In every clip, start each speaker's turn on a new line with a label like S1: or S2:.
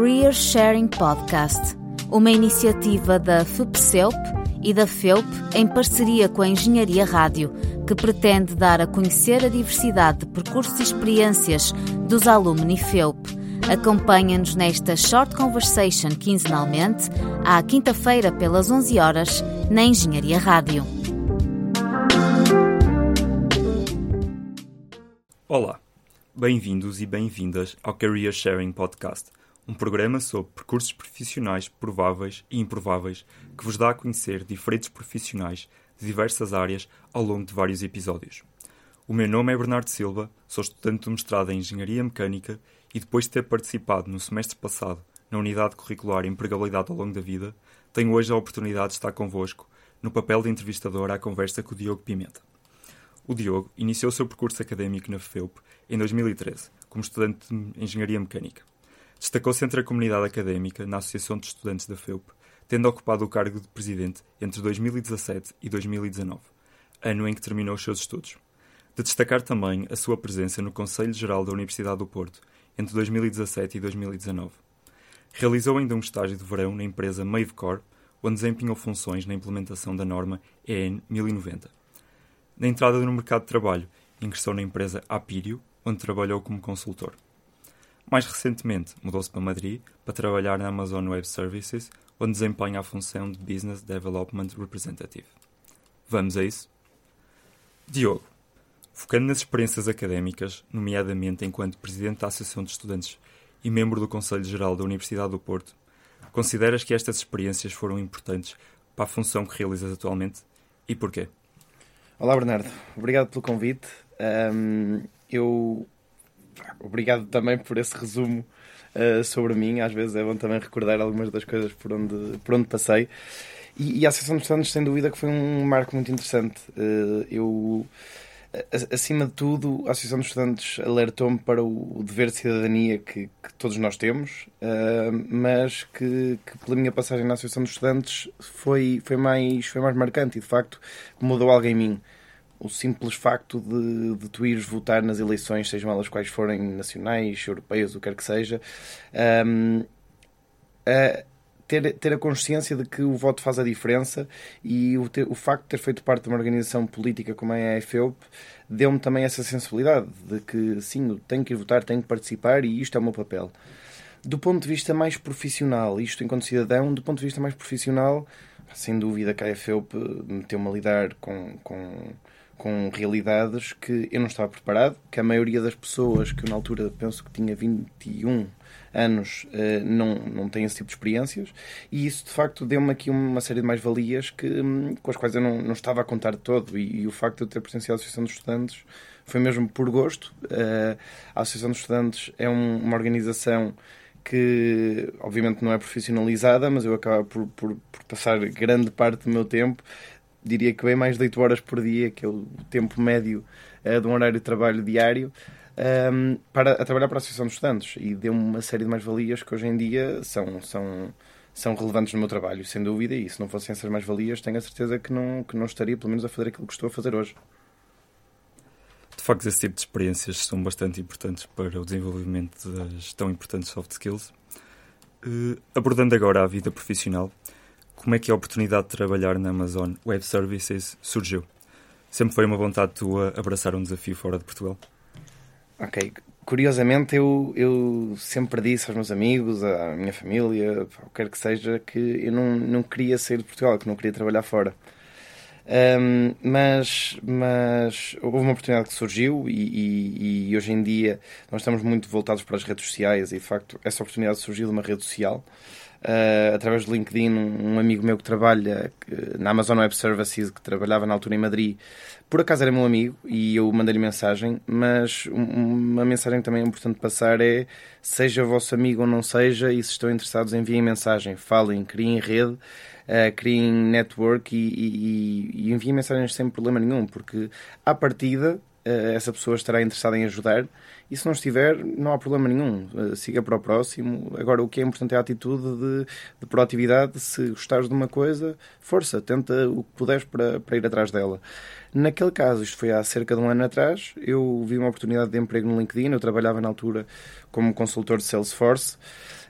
S1: Career Sharing Podcast, uma iniciativa da FUPCELP e da FEUP em parceria com a Engenharia Rádio, que pretende dar a conhecer a diversidade de percursos e experiências dos alumni FEUP. Acompanha-nos nesta Short Conversation quinzenalmente, à quinta-feira pelas 11 horas, na Engenharia Rádio.
S2: Olá, bem-vindos e bem-vindas ao Career Sharing Podcast, um programa sobre percursos profissionais prováveis e improváveis que vos dá a conhecer diferentes profissionais de diversas áreas ao longo de vários episódios. O meu nome é Bernardo Silva, sou estudante do mestrado em Engenharia Mecânica e depois de ter participado no semestre passado na Unidade Curricular Empregabilidade ao Longo da Vida, tenho hoje a oportunidade de estar convosco no papel de entrevistador à conversa com o Diogo Pimenta. O Diogo iniciou o seu percurso académico na FEUP em 2013, como estudante de Engenharia Mecânica. Destacou-se entre a comunidade académica na Associação de Estudantes da FEUP, tendo ocupado o cargo de presidente entre 2017 e 2019, ano em que terminou os seus estudos. De destacar também a sua presença no Conselho Geral da Universidade do Porto entre 2017 e 2019. Realizou ainda um estágio de verão na empresa Mavecor, onde desempenhou funções na implementação da norma EN 1090 na entrada no mercado de trabalho, ingressou na empresa Apirio, onde trabalhou como consultor. Mais recentemente, mudou-se para Madrid para trabalhar na Amazon Web Services, onde desempenha a função de Business Development Representative. Vamos a isso? Diogo, focando nas experiências académicas, nomeadamente enquanto Presidente da Associação de Estudantes e membro do Conselho Geral da Universidade do Porto, consideras que estas experiências foram importantes para a função que realizas atualmente e porquê?
S3: Olá, Bernardo. Obrigado pelo convite. Um, eu. Obrigado também por esse resumo uh, sobre mim. Às vezes é bom também recordar algumas das coisas por onde, por onde passei. E, e a Associação de Estudantes, sem dúvida, que foi um marco muito interessante. Uh, eu acima de tudo, a Associação de Estudantes alertou-me para o dever de cidadania que, que todos nós temos, uh, mas que, que, pela minha passagem na Associação de Estudantes foi, foi, mais, foi mais marcante e, de facto, mudou algo em mim. O simples facto de, de tu ires votar nas eleições, sejam elas quais forem nacionais, europeias, o que quer que seja, um, uh, ter, ter a consciência de que o voto faz a diferença e o, ter, o facto de ter feito parte de uma organização política como é a EFEUP deu-me também essa sensibilidade de que sim, tenho que ir votar, tenho que participar e isto é o meu papel. Do ponto de vista mais profissional, isto enquanto cidadão, do ponto de vista mais profissional, sem dúvida que a EFEUP meteu-me a lidar com, com, com realidades que eu não estava preparado, que a maioria das pessoas que eu na altura penso que tinha 21 anos uh, não, não têm esse tipo de experiências e isso de facto deu-me aqui uma série de mais-valias que, um, com as quais eu não, não estava a contar todo e, e, o facto de eu ter pertencido à Associação dos Estudantes foi mesmo por gosto. Uh, a Associação dos Estudantes é um, uma organização que obviamente não é profissionalizada, mas eu acabo por, por, por, passar grande parte do meu tempo, diria que bem mais de 8 horas por dia, que é o tempo médio uh, de um horário de trabalho diário, um, para, a trabalhar para a Associação dos Estudantes e deu-me uma série de mais-valias que hoje em dia são, são, são relevantes no meu trabalho, sem dúvida, e se não fossem essas mais-valias, tenho a certeza que não, que não estaria, pelo menos, a fazer aquilo que estou a fazer hoje.
S2: De facto, esse tipo de experiências são bastante importantes para o desenvolvimento das tão importantes soft skills. Uh, abordando agora a vida profissional, como é que a oportunidade de trabalhar na Amazon Web Services surgiu? Sempre foi uma vontade tua abraçar um desafio fora de Portugal?
S3: Ok. Curiosamente, eu, eu sempre disse aos meus amigos, à minha família, o que quer que seja, que eu não, não queria sair de Portugal, que não queria trabalhar fora. Um, mas, mas houve uma oportunidade que surgiu e, e, e, hoje em dia nós estamos muito voltados para as redes sociais e de facto essa oportunidade surgiu de uma rede social uh, através do LinkedIn um, amigo meu que trabalha na Amazon Web Services que trabalhava na altura em Madrid por acaso era meu amigo e eu mandei-lhe mensagem, mas uma mensagem também importante passar é seja vosso amigo ou não seja, e se estão interessados, enviem mensagem, falem, criem rede, uh, criem network e, e, e enviem mensagens sem problema nenhum, porque à partida uh, essa pessoa estará interessada em ajudar e se não estiver, não há problema nenhum. Uh, siga para o próximo. Agora, o que é importante é a atitude de, de proatividade. Se gostares de uma coisa, força, tenta o que puderes para, para ir atrás dela. Naquele caso, isto foi há cerca de um ano atrás, eu vi uma oportunidade de emprego no LinkedIn. Eu trabalhava na altura como consultor de Salesforce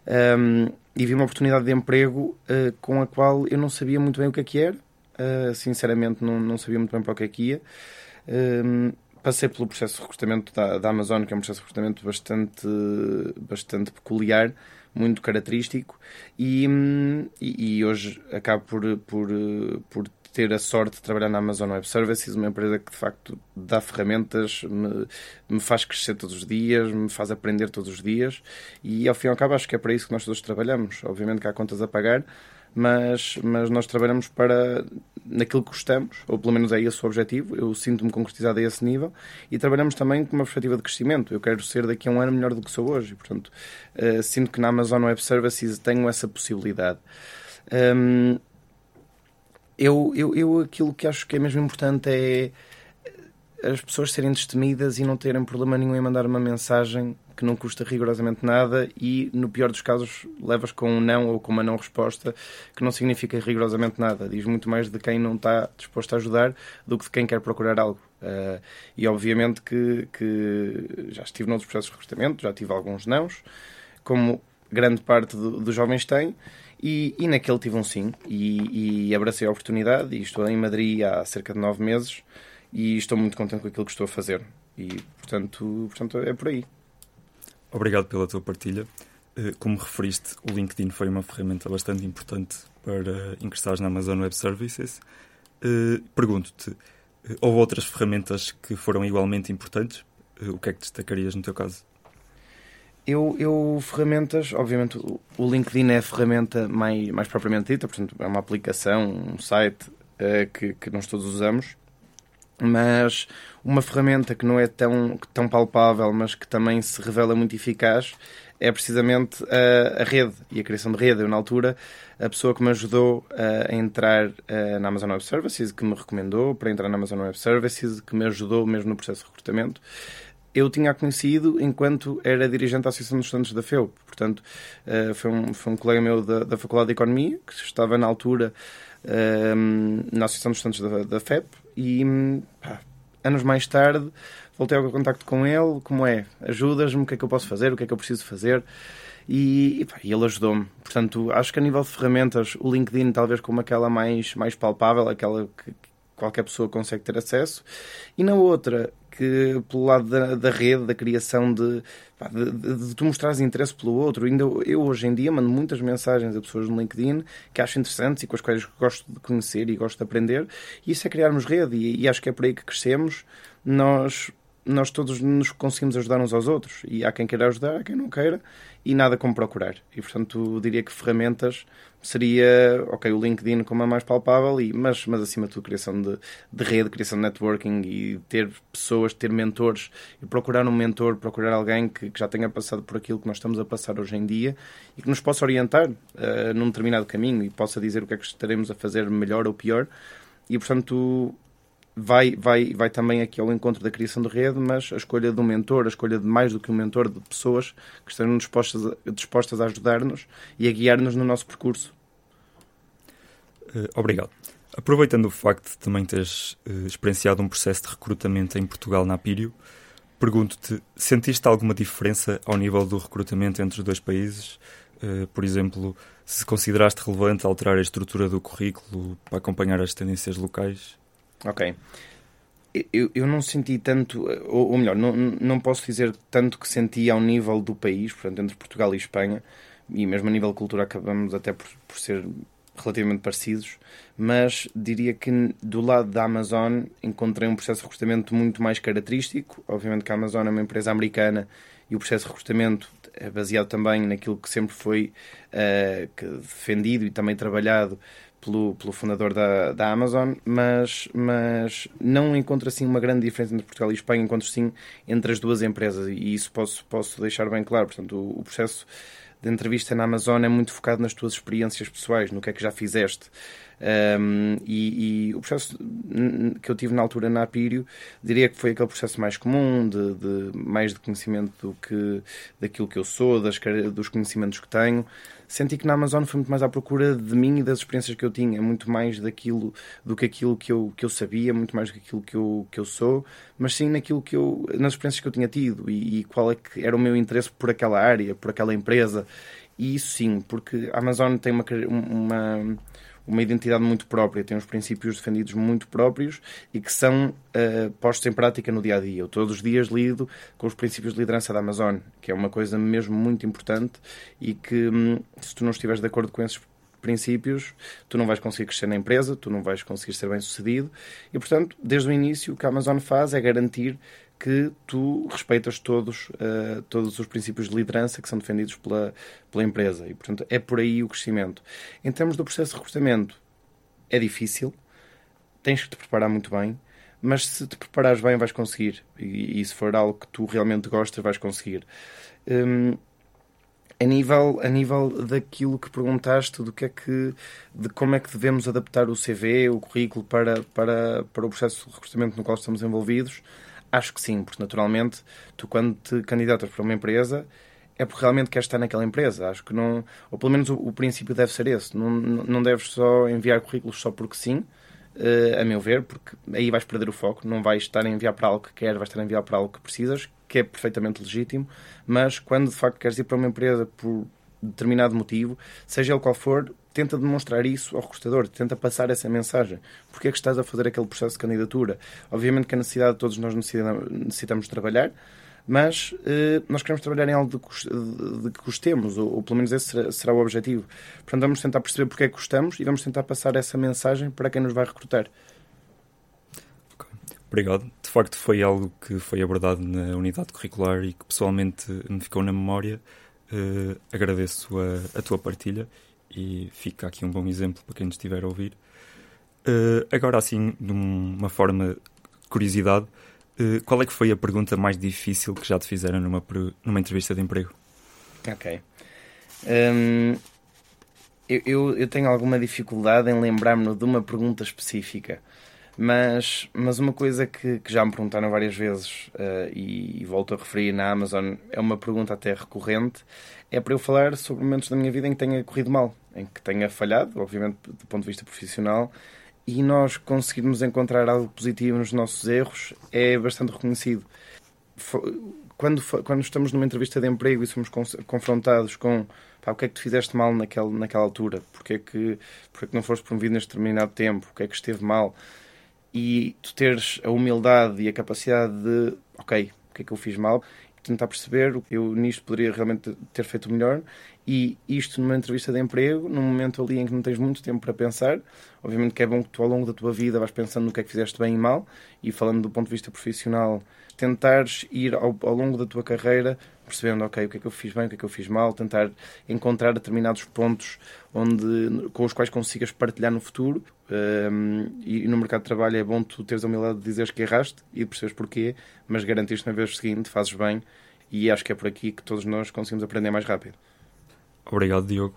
S3: Um, e vi uma oportunidade de emprego uh, com a qual eu não sabia muito bem o que é que era. Uh, sinceramente, não, não sabia muito bem para o que é que ia. Um, passei pelo processo de recrutamento da, da Amazon, que é um processo de recrutamento bastante, bastante peculiar, muito característico, e, hum, e, e hoje acabo por, por, por ter a sorte de trabalhar na Amazon Web Services, uma empresa que de facto dá ferramentas, me, me faz crescer todos os dias, me faz aprender todos os dias e ao fim e ao cabo acho que é para isso que nós todos trabalhamos. Obviamente que há contas a pagar, mas, mas nós trabalhamos para naquilo que gostamos, ou pelo menos é esse o objetivo. Eu sinto-me concretizado a esse nível e trabalhamos também com uma perspectiva de crescimento. Eu quero ser daqui a um ano melhor do que sou hoje, portanto, uh, sinto que na Amazon Web Services tenho essa possibilidade. Um, eu, eu, eu aquilo que acho que é mesmo importante é as pessoas serem destemidas e não terem problema nenhum em mandar uma mensagem que não custa rigorosamente nada e, no pior dos casos, levas com um não ou com uma não resposta que não significa rigorosamente nada. Diz muito mais de quem não está disposto a ajudar do que de quem quer procurar algo. Uh, e, obviamente, que, que já estive noutros processos de recrutamento, já tive alguns nãos, como grande parte do, dos jovens tem, e, e naquele tive um sim, e, e abracei a oportunidade, e estou em Madrid há cerca de nove meses, e estou muito contente com aquilo que estou a fazer. E, portanto, portanto é por aí.
S2: Obrigado pela tua partilha. Eh, como referiste, o LinkedIn foi uma ferramenta bastante importante para ingressares na Amazon Web Services. Eh, pergunto-te, eh, houve outras ferramentas que foram igualmente importantes? O que é que destacarias no teu caso?
S3: Eu, eu ferramentas, obviamente, o LinkedIn é a ferramenta mais, mais propriamente dita, portanto, é uma aplicação, um site uh, que, que nós todos usamos, mas uma ferramenta que não é tão, tão palpável, mas que também se revela muito eficaz, é precisamente a, a rede e a criação de rede. Eu, na altura, a pessoa que me ajudou a entrar uh, na Amazon Web Services, que me recomendou para entrar na Amazon Web Services, que me ajudou mesmo no processo de recrutamento, eu tinha conhecido enquanto era dirigente da Associação dos Estudantes da FEUP. Portanto, uh, foi, um, foi um colega meu da, da Faculdade de Economia, que estava na altura uh, na Associação dos Estudantes da, da FEP, e pá, anos mais tarde voltei ao contacto com ele, como é, ajudas-me, o que é que eu posso fazer, o que é que eu preciso fazer, e, e, pá, ele ajudou-me. Portanto, acho que a nível de ferramentas, o LinkedIn talvez como aquela mais, mais palpável, aquela que qualquer pessoa consegue ter acesso, e na outra, que pelo lado da, da rede, da criação de, de, de, de tu mostrares interesse pelo outro. Ainda eu hoje em dia mando muitas mensagens a pessoas no LinkedIn que acho interessantes e com as quais gosto de conhecer e gosto de aprender. E isso é criarmos rede e, e acho que é por aí que crescemos. Nós nós todos nos conseguimos ajudar uns aos outros. E há quem queira ajudar, há quem não queira, e nada como procurar. E portanto, diria que ferramentas seria, ok, o LinkedIn como a mais palpável, e, mas, mas acima de tudo, criação de, de rede, criação de networking e ter pessoas, ter mentores e procurar um mentor, procurar alguém que, que já tenha passado por aquilo que nós estamos a passar hoje em dia e que nos possa orientar uh, num determinado caminho e possa dizer o que é que estaremos a fazer melhor ou pior. E portanto, vai, vai, vai também aqui ao encontro da criação de rede, mas a escolha de um mentor, a escolha de mais do que um mentor, de pessoas que estejam dispostas, a, dispostas a ajudar-nos e a guiar-nos no nosso percurso.
S2: Uh, obrigado. Aproveitando o facto de também teres uh, experienciado um processo de recrutamento em Portugal na Apírio, pergunto-te, sentiste alguma diferença ao nível do recrutamento entre os dois países? Uh, por exemplo, se consideraste relevante alterar a estrutura do currículo para acompanhar as tendências locais?
S3: Ok. Eu, eu não senti tanto, ou, ou melhor, não, não posso dizer tanto que senti ao nível do país, portanto, entre Portugal e Espanha, e mesmo a nível de cultura acabamos até por, por ser relativamente parecidos, mas diria que do lado da Amazon encontrei um processo de recrutamento muito mais característico. Obviamente que a Amazon é uma empresa americana e o processo de recrutamento é baseado também naquilo que sempre foi uh, defendido e também trabalhado pelo, pelo fundador da, da Amazon, mas, mas não encontro assim uma grande diferença entre Portugal e Espanha, encontro sim entre as duas empresas e isso posso, posso deixar bem claro. Portanto, o, o processo de entrevista na Amazon é muito focado nas tuas experiências pessoais, no que é que já fizeste. Um, e, e, o processo que eu tive na altura na Apírio diria que foi aquele processo mais comum, de, de mais de conhecimento do que daquilo que eu sou, das, dos conhecimentos que tenho senti que na Amazon foi muito mais à procura de mim e das experiências que eu tinha, muito mais daquilo do que aquilo que eu, que eu sabia, muito mais do que aquilo que eu, que eu sou, mas sim naquilo que eu, nas experiências que eu tinha tido e, e qual é que era o meu interesse por aquela área, por aquela empresa. e isso sim, porque a Amazon tem uma, uma, uma identidade muito própria, tem uns princípios defendidos muito próprios e que são uh, postos em prática no dia a dia. Eu todos os dias lido com os princípios de liderança da Amazon, que é uma coisa mesmo muito importante e que, hum, se tu não estiveres de acordo com esses princípios, tu não vais conseguir crescer na empresa, tu não vais conseguir ser bem sucedido e, portanto, desde o início, o que a Amazon faz é garantir que tu respeitas todos, uh, todos os princípios de liderança que são defendidos pela, pela empresa. E, portanto, é por aí o crescimento. Em termos do processo de recrutamento, é difícil, tens que te preparar muito bem, mas se te preparares bem, vais conseguir. E, e se for algo que tu realmente gostas, vais conseguir. Um, a nível, a nível daquilo que perguntaste, do que é que, de como é que devemos adaptar o CV, o currículo para, para, para o processo de recrutamento no qual estamos envolvidos, Acho que sim, porque naturalmente tu quando te candidatas para uma empresa é porque realmente queres estar naquela empresa. Acho que não, ou pelo menos o, o princípio deve ser esse. Não, não deves só enviar currículos só porque sim, a meu ver, porque aí vais perder o foco. Não vais estar a enviar para algo que queres, vais estar a enviar para algo que precisas, que é perfeitamente legítimo. Mas quando de facto queres ir para uma empresa por determinado motivo, seja ele qual for, tenta demonstrar isso ao recrutador, tenta passar essa mensagem. Porque é que estás a fazer aquele processo de candidatura? Obviamente que a necessidade, todos nós necessitamos trabalhar, mas eh, nós queremos trabalhar em algo de, de, que gostemos, ou, ou, pelo menos esse será, será, o objetivo. Portanto, vamos tentar perceber porque é que gostamos e vamos tentar passar essa mensagem para quem nos vai recrutar.
S2: Obrigado. De facto, foi algo que foi abordado na unidade curricular e que pessoalmente me ficou na memória. Uh, agradeço a, a tua partilha e fica aqui um bom exemplo para quem nos estiver a ouvir. Uh, agora, assim, de uma forma de curiosidade, uh, qual é que foi a pergunta mais difícil que já te fizeram numa, numa entrevista de emprego?
S3: Ok. Um, eu, eu, eu, tenho alguma dificuldade em lembrar-me de uma pergunta específica, mas, mas uma coisa que, que já me perguntaram várias vezes uh, e, e volto a referir na Amazon, é uma pergunta até recorrente, é para eu falar sobre momentos da minha vida em que tenha corrido mal em que tenha falhado, obviamente do ponto de vista profissional, e nós conseguirmos encontrar algo positivo nos nossos erros é bastante reconhecido. Quando, quando estamos numa entrevista de emprego e somos confrontados com pá, o que é que tu fizeste mal naquela, naquela altura, porque é, que, porque é que não foste promovido neste determinado tempo, o que é que esteve mal, e tu teres a humildade e a capacidade de, ok, o que é que eu fiz mal, tentar perceber, eu nisto poderia realmente ter feito melhor e isto numa entrevista de emprego, num momento ali em que não tens muito tempo para pensar, obviamente que é bom que tu ao longo da tua vida vais pensando no que é que fizeste bem e mal e falando do ponto de vista profissional, tentares ir ao, ao longo da tua carreira percebendo, ok, o que é que eu fiz bem, o que é que eu fiz mal, tentar encontrar determinados pontos onde, com os quais consigas partilhar no futuro. Um, e no mercado de trabalho é bom tu teres a humildade de dizeres que erraste e de perceberes porquê, mas garantires na vez seguinte, fazes bem e acho que é por aqui que todos nós conseguimos aprender mais rápido.
S2: Obrigado, Diogo.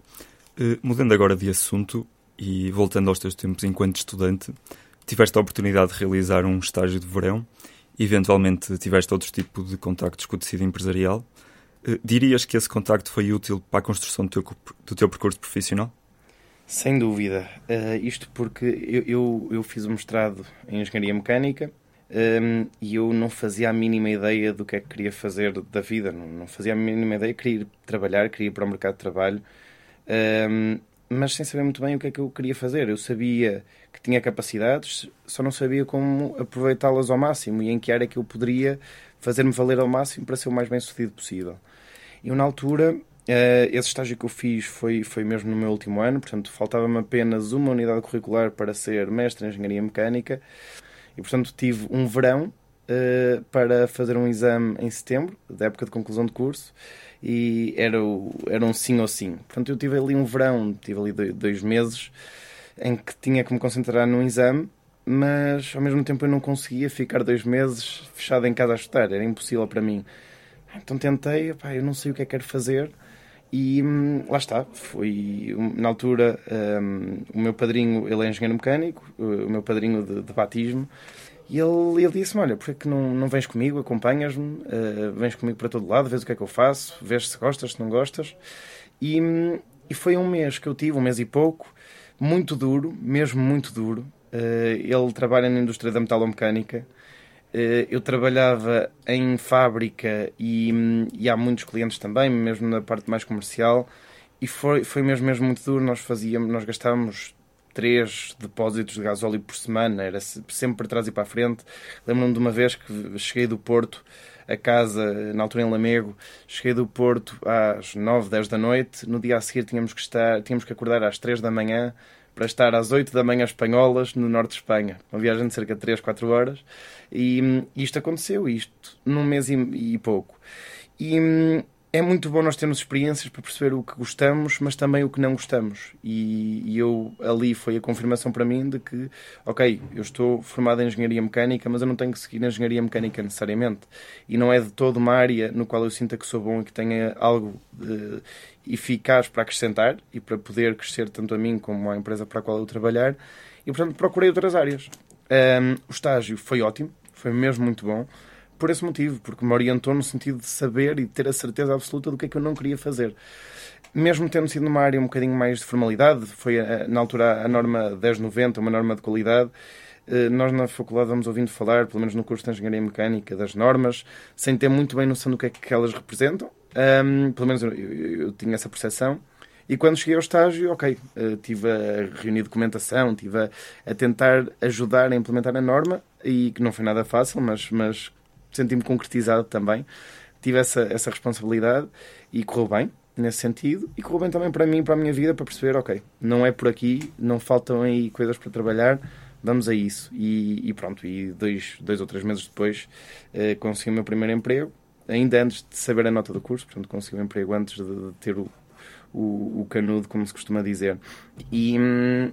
S2: Uh, mudando agora de assunto e voltando aos teus tempos enquanto estudante, tiveste a oportunidade de realizar um estágio de verão eventualmente tiveste outro tipo de contactos com o tecido empresarial. Uh, dirias que esse contacto foi útil para a construção do teu, do teu percurso profissional?
S3: Sem dúvida. Uh, isto porque eu, eu, eu, fiz o mestrado em Engenharia Mecânica um, e eu não fazia a mínima ideia do que é que queria fazer da vida. Não, não fazia a mínima ideia. Queria ir trabalhar, queria ir para o mercado de trabalho. Um, mas sem saber muito bem o que é que eu queria fazer. Eu sabia que tinha capacidades, só não sabia como aproveitá-las ao máximo e em que área que eu poderia fazer-me valer ao máximo para ser o mais bem sucedido possível. E na altura, eh, esse estágio que eu fiz foi, foi mesmo no meu último ano, portanto, faltava-me apenas uma unidade curricular para ser mestre em Engenharia Mecânica e, portanto, tive um verão uh, para fazer um exame em setembro, da época de conclusão de curso, e era, o, era um sim ou sim. Portanto, eu tive ali um verão, tive ali dois meses em que tinha que me concentrar num exame, mas ao mesmo tempo eu não conseguia ficar dois meses fechado em casa a estudar, era impossível para mim. Então tentei, eu não sei o que é que quero fazer. E hum, lá está, foi na altura um, o meu padrinho, ele é engenheiro mecânico, o meu padrinho de, de batismo, e ele, ele disse-me: Olha, por que não, não vens comigo, acompanhas-me, uh, vens comigo para todo lado, vês o que é que eu faço, vês se gostas, se não gostas. E, hum, e foi um mês que eu tive, um mês e pouco, muito duro, mesmo muito duro. Uh, ele trabalha na indústria da metalomecânica. Uh, eu trabalhava em fábrica e, e, há muitos clientes também, mesmo na parte mais comercial. e foi, foi mesmo, mesmo muito duro. Nós fazíamos, nós gastávamos três depósitos de gasóleo por semana, era sempre para trás e para a frente. Lembro-me de uma vez que cheguei do Porto a casa, na altura em Lamego, cheguei do Porto às 9, 10 da noite, no dia a seguir tínhamos que, estar, tínhamos que acordar às 3 da manhã para estar às 8 da manhã espanholas no norte de Espanha. Uma viagem de cerca de 3, 4 horas. E, hum, isto aconteceu, isto num mês e, e pouco. E hum, é muito bom nós termos experiências para perceber o que gostamos, mas também o que não gostamos. E, e, eu ali foi a confirmação para mim de que, ok, eu estou formado em engenharia mecânica, mas eu não tenho que seguir na engenharia mecânica necessariamente. E não é de toda uma área no qual eu sinta que sou bom e que tenha algo de, eficaz para acrescentar e para poder crescer tanto a mim como à empresa para a qual eu trabalhar. E portanto procurei outras áreas. Um, o estágio foi ótimo, foi mesmo muito bom por esse motivo, porque me orientou no sentido de saber e ter a certeza absoluta do que é que eu não queria fazer. Mesmo tendo sido numa área um bocadinho mais de formalidade, foi eh, na altura a norma 1090, uma norma de qualidade, eh, nós na faculdade vamos ouvindo falar, pelo menos no curso de Engenharia Mecânica, das normas, sem ter muito bem noção do que é que elas representam. Um, pelo menos eu, eu, eu, tinha essa percepção. E quando cheguei ao estágio, ok, uh, tive a reunir documentação, tive a, a, tentar ajudar a implementar a norma, e que não foi nada fácil, mas, mas senti-me concretizado também. Tive essa, essa responsabilidade e correu bem nesse sentido e correu bem também para mim, para a minha vida, para perceber, ok, não é por aqui, não faltam aí coisas para trabalhar, vamos a isso. E, e pronto, e dois, dois ou três meses depois eh, consegui o meu primeiro emprego, ainda antes de saber a nota do curso, portanto consegui o emprego antes de, de ter o, o, o, canudo, como se costuma dizer. E hum,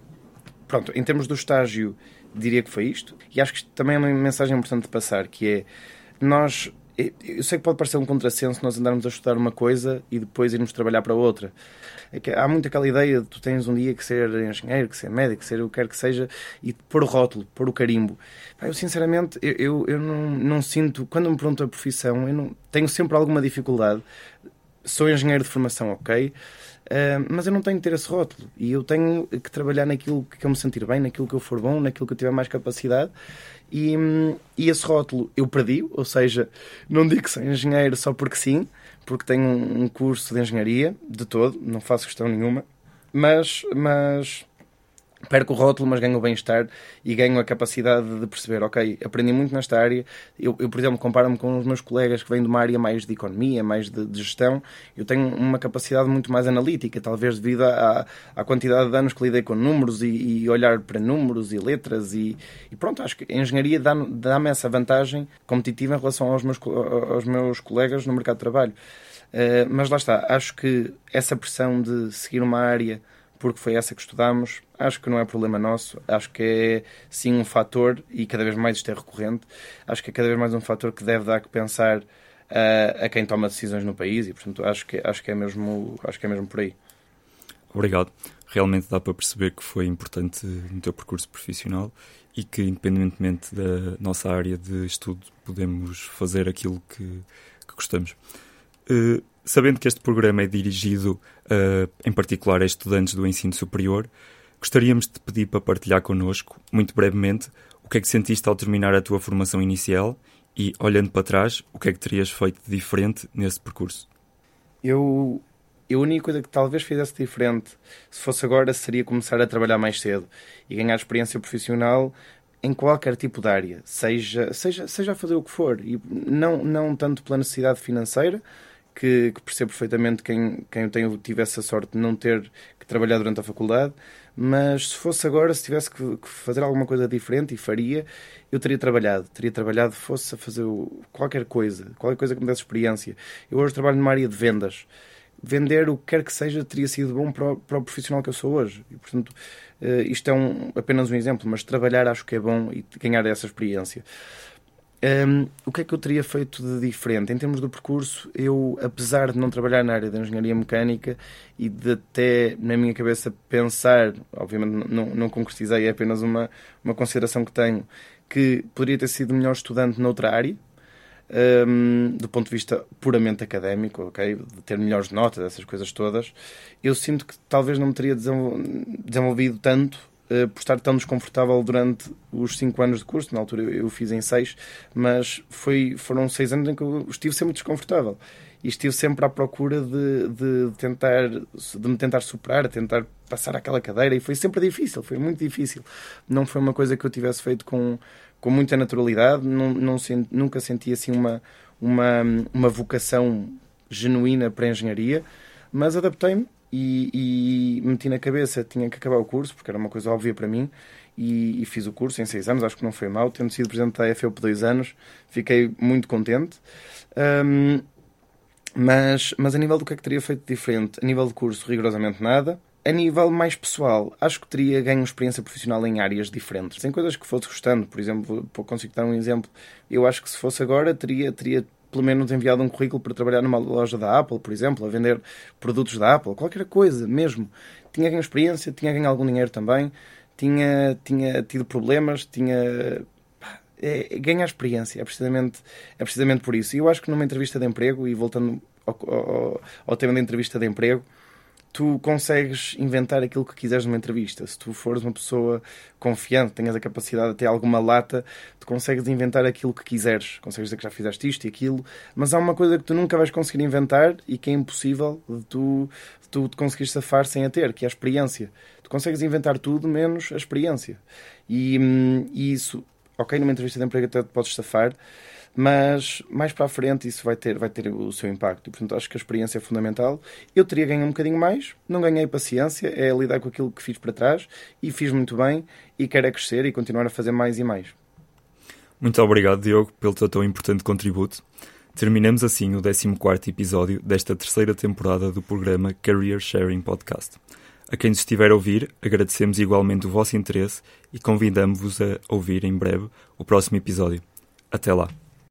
S3: pronto, em termos do estágio, diria que foi isto. E acho que também é uma mensagem importante de passar, que é nós. Eu sei que pode parecer um contrassenso nós andarmos a estudar uma coisa e depois irmos trabalhar para outra. É que há muito aquela ideia de tu tens um dia que ser engenheiro, que ser médico, que ser o que quer que seja, e pôr o rótulo, pôr o carimbo. Eu, sinceramente, eu, eu, eu não, não, sinto. Quando me pergunto a profissão, eu não, tenho sempre alguma dificuldade. Sou engenheiro de formação, ok. Uh, mas eu não tenho que ter esse rótulo. E eu tenho que trabalhar naquilo que eu me sentir bem, naquilo que eu for bom, naquilo que eu tiver mais capacidade. E, e esse rótulo eu perdi, ou seja, não digo que sou engenheiro só porque sim, porque tenho um curso de engenharia de todo, não faço questão nenhuma, mas, mas perco o rótulo, mas ganho o bem-estar e ganho a capacidade de perceber, ok, aprendi muito nesta área. Eu, eu por exemplo, comparo-me com os meus colegas que vêm de uma área mais de economia, mais de, de gestão. Eu tenho uma capacidade muito mais analítica, talvez devido à, à quantidade de anos que lidei com números e, e olhar para números e letras. E, e pronto, acho que a engenharia dá-me dá essa vantagem competitiva em relação aos meus, aos meus colegas no mercado de trabalho. Uh, mas lá está, acho que essa pressão de seguir uma área porque foi essa que estudámos. Acho que não é problema nosso, acho que é sim um fator, e cada vez mais isto é recorrente, acho que é cada vez mais um fator que deve dar que pensar uh, a quem toma decisões no país e, portanto, acho que, acho, que é mesmo, acho que é mesmo por aí.
S2: Obrigado. Realmente dá para perceber que foi importante no teu percurso profissional e que, independentemente da nossa área de estudo, podemos fazer aquilo que, que gostamos. Uh, Sabendo que este programa é dirigido, uh, em particular, a estudantes do ensino superior, gostaríamos de pedir para partilhar connosco, muito brevemente, o que é que sentiste ao terminar a tua formação inicial e, olhando para trás, o que é que terias feito de diferente nesse percurso?
S3: Eu, a única coisa que talvez fizesse diferente, se fosse agora, seria começar a trabalhar mais cedo e ganhar experiência profissional em qualquer tipo de área, seja, seja, seja a fazer o que for, e não, não tanto pela necessidade financeira, que, que percebo perfeitamente quem, quem eu tenho, tive essa sorte de não ter que trabalhar durante a faculdade, mas se fosse agora, se tivesse que, que fazer alguma coisa diferente e faria, eu teria trabalhado. Teria trabalhado, fosse a fazer qualquer coisa, qualquer coisa que me desse experiência. Eu hoje trabalho numa área de vendas. Vender o que quer que seja teria sido bom para o, para o profissional que eu sou hoje. E, portanto, uh, isto é um, apenas um exemplo, mas trabalhar acho que é bom e ganhar essa experiência. Um, o que é que eu teria feito de diferente? Em termos do percurso, eu, apesar de não trabalhar na área da engenharia mecânica e de até, na minha cabeça, pensar, obviamente não, não concretizei, é apenas uma, uma consideração que tenho, que poderia ter sido melhor estudante noutra área, um, do ponto de vista puramente académico, ok? De ter melhores notas, essas coisas todas, eu sinto que talvez não me teria desenvolvido tanto uh, por estar tão desconfortável durante os 5 anos de curso. Na altura eu, fiz em 6, mas foi, foram 6 anos em que eu estive sempre desconfortável e estive sempre à procura de, de, tentar de me tentar superar, tentar passar aquela cadeira e foi sempre difícil, foi muito difícil. Não foi uma coisa que eu tivesse feito com, com muita naturalidade, não, não nunca senti assim uma, uma, uma vocação genuína para a engenharia, mas adaptei-me e, e, meti na cabeça tinha que acabar o curso, porque era uma coisa óbvia para mim, e, e, fiz o curso em seis anos, acho que não foi mal, tendo sido presidente da FEUP dois anos, fiquei muito contente. Um, mas, mas a nível do que é que teria feito diferente? A nível de curso, rigorosamente nada. A nível mais pessoal, acho que teria ganho experiência profissional em áreas diferentes. Em coisas que fosse gostando, por exemplo, consigo dar um exemplo. Eu acho que se fosse agora, teria, teria pelo menos enviado um currículo para trabalhar numa loja da Apple, por exemplo, a vender produtos da Apple, qualquer coisa mesmo. Tinha ganho experiência, tinha ganho algum dinheiro também, tinha, tinha tido problemas, tinha é, ganhar experiência, é precisamente, é precisamente por isso. E eu acho que numa entrevista de emprego, e voltando ao, ao, ao tema da entrevista de emprego, tu consegues inventar aquilo que quiseres numa entrevista. Se tu fores uma pessoa confiante, tenhas a capacidade de ter alguma lata, tu consegues inventar aquilo que quiseres. Consegues dizer que já fizeste isto e aquilo, mas há uma coisa que tu nunca vais conseguir inventar e que é impossível de tu, de tu te conseguires safar sem a ter, que é a experiência. Tu consegues inventar tudo menos a experiência. E, hum, e isso ok, numa entrevista de emprego até podes safar, mas mais para a frente isso vai ter, vai ter o seu impacto. E, portanto, acho que a experiência é fundamental. Eu teria ganho um bocadinho mais, não ganhei paciência, é lidar com aquilo que fiz para trás e fiz muito bem e quero é crescer e continuar a fazer mais e mais.
S2: Muito obrigado, Diogo, pelo teu tão importante contributo. Terminamos assim o 14 episódio desta terceira temporada do programa Career Sharing Podcast. A quem nos estiver a ouvir, agradecemos igualmente o vosso interesse e convidamos-vos a ouvir em breve o próximo episódio. Até lá!